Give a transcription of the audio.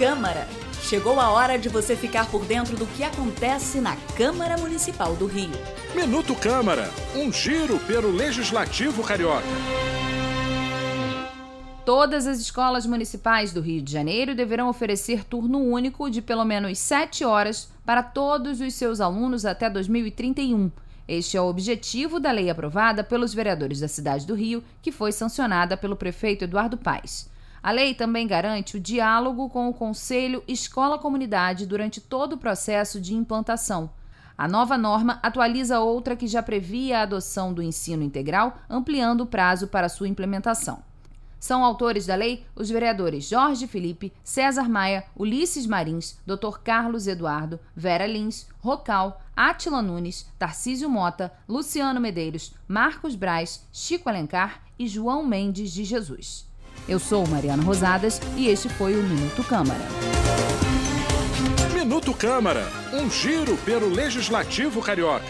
Câmara. Chegou a hora de você ficar por dentro do que acontece na Câmara Municipal do Rio. Minuto Câmara, um giro pelo Legislativo Carioca. Todas as escolas municipais do Rio de Janeiro deverão oferecer turno único de pelo menos 7 horas para todos os seus alunos até 2031. Este é o objetivo da lei aprovada pelos vereadores da cidade do Rio, que foi sancionada pelo prefeito Eduardo Paes. A lei também garante o diálogo com o Conselho Escola-Comunidade durante todo o processo de implantação. A nova norma atualiza outra que já previa a adoção do ensino integral, ampliando o prazo para sua implementação. São autores da lei os vereadores Jorge Felipe, César Maia, Ulisses Marins, Dr. Carlos Eduardo, Vera Lins, Rocal, Atila Nunes, Tarcísio Mota, Luciano Medeiros, Marcos Braz, Chico Alencar e João Mendes de Jesus. Eu sou Mariana Rosadas e este foi o Minuto Câmara. Minuto Câmara, um giro pelo Legislativo Carioca.